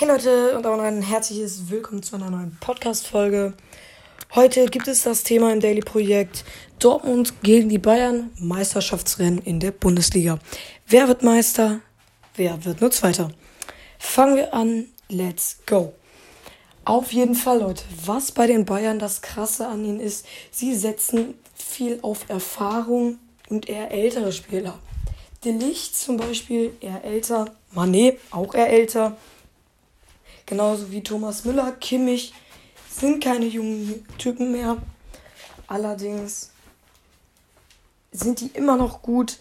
Hey Leute und auch ein herzliches Willkommen zu einer neuen Podcast-Folge. Heute gibt es das Thema im Daily Projekt Dortmund gegen die Bayern, Meisterschaftsrennen in der Bundesliga. Wer wird Meister? Wer wird nur Zweiter? Fangen wir an. Let's go. Auf jeden Fall, Leute, was bei den Bayern das Krasse an ihnen ist, sie setzen viel auf Erfahrung und eher ältere Spieler. De Licht zum Beispiel eher älter, Manet auch eher älter. Genauso wie Thomas Müller, Kimmich sind keine jungen Typen mehr. Allerdings sind die immer noch gut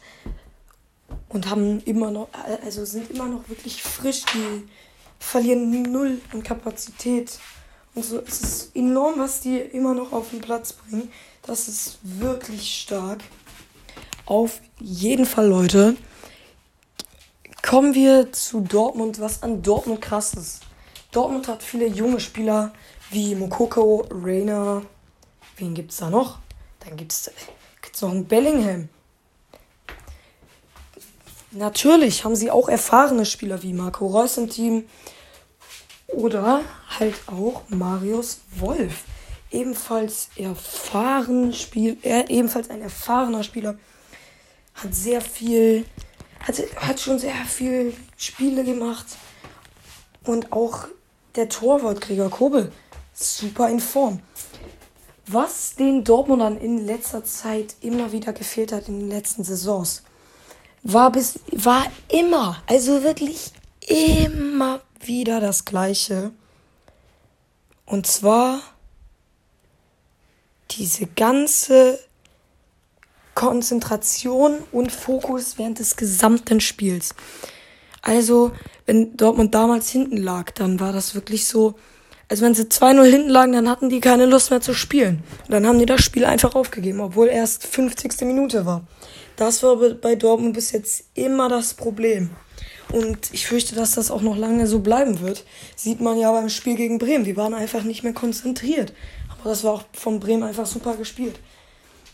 und haben immer noch, also sind immer noch wirklich frisch. Die verlieren null an Kapazität. Und so es ist enorm, was die immer noch auf den Platz bringen. Das ist wirklich stark. Auf jeden Fall, Leute. Kommen wir zu Dortmund, was an Dortmund krass ist. Dortmund hat viele junge Spieler wie Mokoko, Rainer. Wen gibt es da noch? Dann gibt es noch einen Bellingham. Natürlich haben sie auch erfahrene Spieler wie Marco Reus im Team. Oder halt auch Marius Wolf. Ebenfalls erfahren Spiel, er ebenfalls ein erfahrener Spieler. Hat sehr viel, hat, hat schon sehr viel Spiele gemacht. Und auch der Torwart Gregor Kobel, super in Form. Was den Dortmundern in letzter Zeit immer wieder gefehlt hat in den letzten Saisons, war bis war immer, also wirklich immer wieder das gleiche. Und zwar diese ganze Konzentration und Fokus während des gesamten Spiels. Also, wenn Dortmund damals hinten lag, dann war das wirklich so, also wenn sie 2-0 hinten lagen, dann hatten die keine Lust mehr zu spielen. Dann haben die das Spiel einfach aufgegeben, obwohl erst 50. Minute war. Das war bei Dortmund bis jetzt immer das Problem. Und ich fürchte, dass das auch noch lange so bleiben wird. Sieht man ja beim Spiel gegen Bremen. Die waren einfach nicht mehr konzentriert. Aber das war auch von Bremen einfach super gespielt.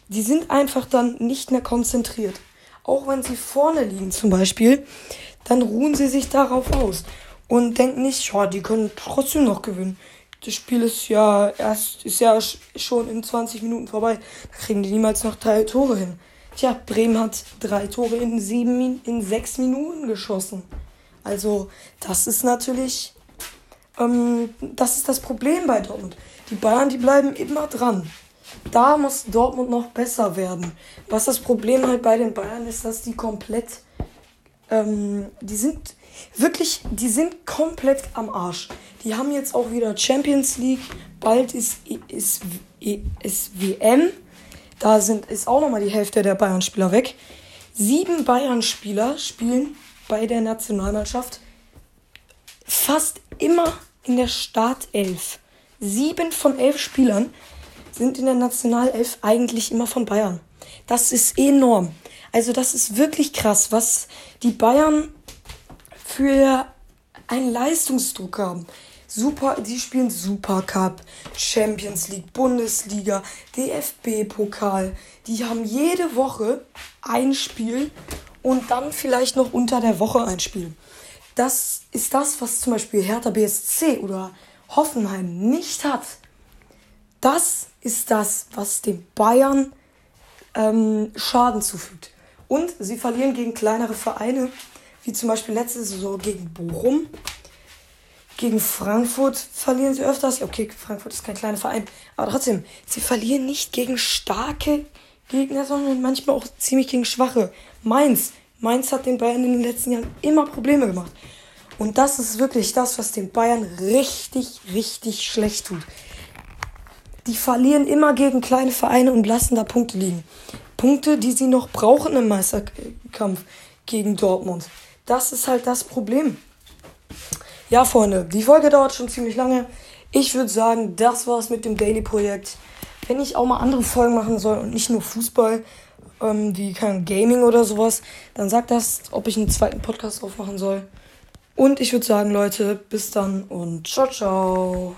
Die sind einfach dann nicht mehr konzentriert. Auch wenn sie vorne liegen zum Beispiel, dann ruhen sie sich darauf aus und denken nicht, ja, die können trotzdem noch gewinnen. Das Spiel ist ja erst, ist ja schon in 20 Minuten vorbei. Da kriegen die niemals noch drei Tore hin. Tja, Bremen hat drei Tore in sieben, in sechs Minuten geschossen. Also, das ist natürlich, ähm, das ist das Problem bei Dortmund. Die Bayern, die bleiben immer dran. Da muss Dortmund noch besser werden. Was das Problem halt bei den Bayern ist, dass die komplett ähm, die sind wirklich, die sind komplett am Arsch. Die haben jetzt auch wieder Champions League, bald ist, ist, ist WM. Da sind, ist auch nochmal die Hälfte der Bayern-Spieler weg. Sieben Bayern-Spieler spielen bei der Nationalmannschaft fast immer in der Startelf. Sieben von elf Spielern sind in der Nationalelf eigentlich immer von Bayern. Das ist enorm. Also das ist wirklich krass, was die Bayern für einen Leistungsdruck haben. Super, die spielen Supercup, Champions League, Bundesliga, DFB-Pokal. Die haben jede Woche ein Spiel und dann vielleicht noch unter der Woche ein Spiel. Das ist das, was zum Beispiel Hertha BSC oder Hoffenheim nicht hat. Das ist das, was den Bayern ähm, Schaden zufügt. Und sie verlieren gegen kleinere Vereine, wie zum Beispiel letzte Saison gegen Bochum. Gegen Frankfurt verlieren sie öfters. Okay, Frankfurt ist kein kleiner Verein, aber trotzdem, sie verlieren nicht gegen starke Gegner, sondern manchmal auch ziemlich gegen schwache. Mainz. Mainz hat den Bayern in den letzten Jahren immer Probleme gemacht. Und das ist wirklich das, was den Bayern richtig, richtig schlecht tut. Die verlieren immer gegen kleine Vereine und lassen da Punkte liegen. Punkte, die sie noch brauchen im Meisterkampf gegen Dortmund. Das ist halt das Problem. Ja, Freunde, die Folge dauert schon ziemlich lange. Ich würde sagen, das war's mit dem Daily-Projekt. Wenn ich auch mal andere Folgen machen soll und nicht nur Fußball, ähm, wie kein Gaming oder sowas, dann sagt das, ob ich einen zweiten Podcast aufmachen soll. Und ich würde sagen, Leute, bis dann und ciao, ciao.